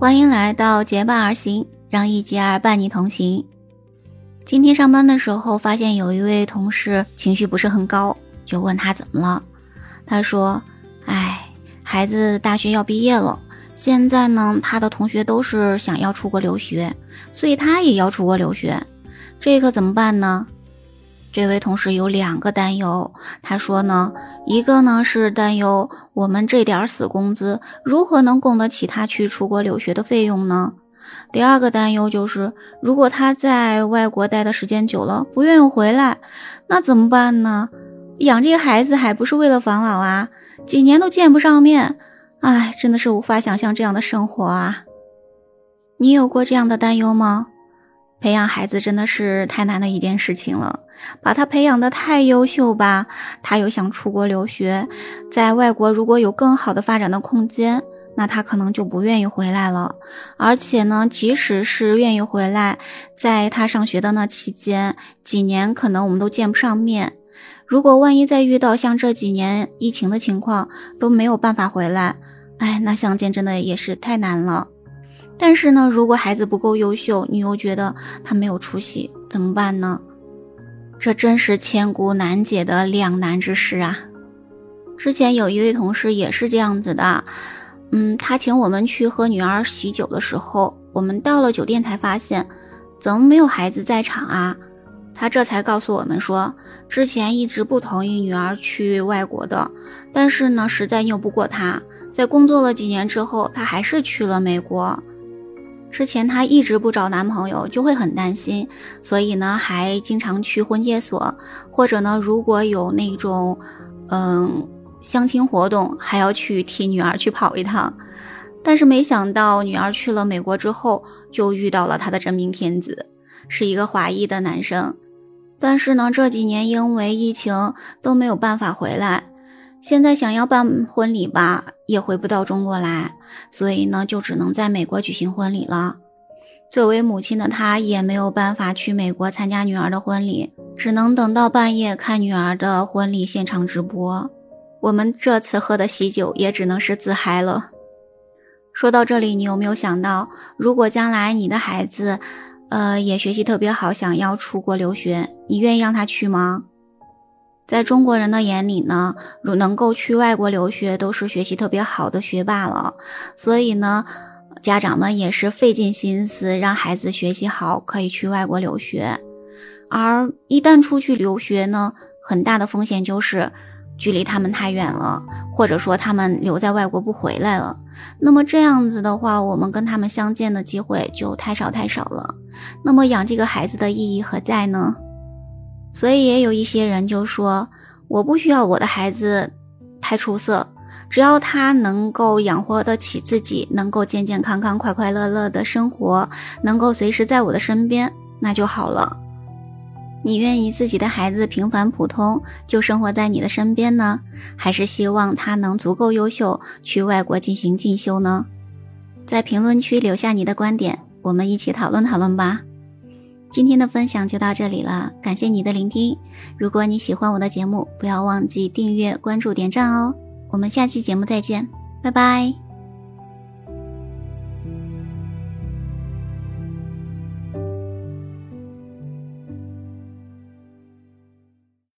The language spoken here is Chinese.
欢迎来到结伴而行，让一杰儿伴你同行。今天上班的时候，发现有一位同事情绪不是很高，就问他怎么了。他说：“哎，孩子大学要毕业了，现在呢，他的同学都是想要出国留学，所以他也要出国留学，这可怎么办呢？”这位同事有两个担忧，他说呢，一个呢是担忧我们这点死工资如何能供得起他去出国留学的费用呢？第二个担忧就是，如果他在外国待的时间久了，不愿意回来，那怎么办呢？养这个孩子还不是为了防老啊？几年都见不上面，哎，真的是无法想象这样的生活啊！你有过这样的担忧吗？培养孩子真的是太难的一件事情了，把他培养的太优秀吧，他又想出国留学，在外国如果有更好的发展的空间，那他可能就不愿意回来了。而且呢，即使是愿意回来，在他上学的那期间，几年可能我们都见不上面。如果万一再遇到像这几年疫情的情况，都没有办法回来，哎，那相见真的也是太难了。但是呢，如果孩子不够优秀，你又觉得他没有出息，怎么办呢？这真是千古难解的两难之事啊！之前有一位同事也是这样子的，嗯，他请我们去喝女儿喜酒的时候，我们到了酒店才发现，怎么没有孩子在场啊？他这才告诉我们说，之前一直不同意女儿去外国的，但是呢，实在拗不过他，在工作了几年之后，他还是去了美国。之前她一直不找男朋友，就会很担心，所以呢，还经常去婚介所，或者呢，如果有那种，嗯，相亲活动，还要去替女儿去跑一趟。但是没想到，女儿去了美国之后，就遇到了她的真命天子，是一个华裔的男生。但是呢，这几年因为疫情都没有办法回来。现在想要办婚礼吧，也回不到中国来，所以呢，就只能在美国举行婚礼了。作为母亲的她，也没有办法去美国参加女儿的婚礼，只能等到半夜看女儿的婚礼现场直播。我们这次喝的喜酒也只能是自嗨了。说到这里，你有没有想到，如果将来你的孩子，呃，也学习特别好，想要出国留学，你愿意让他去吗？在中国人的眼里呢，如能够去外国留学，都是学习特别好的学霸了。所以呢，家长们也是费尽心思让孩子学习好，可以去外国留学。而一旦出去留学呢，很大的风险就是距离他们太远了，或者说他们留在外国不回来了。那么这样子的话，我们跟他们相见的机会就太少太少了。那么养这个孩子的意义何在呢？所以也有一些人就说，我不需要我的孩子太出色，只要他能够养活得起自己，能够健健康康、快快乐乐的生活，能够随时在我的身边，那就好了。你愿意自己的孩子平凡普通就生活在你的身边呢，还是希望他能足够优秀去外国进行进修呢？在评论区留下你的观点，我们一起讨论讨论吧。今天的分享就到这里了，感谢你的聆听。如果你喜欢我的节目，不要忘记订阅、关注、点赞哦。我们下期节目再见，拜拜。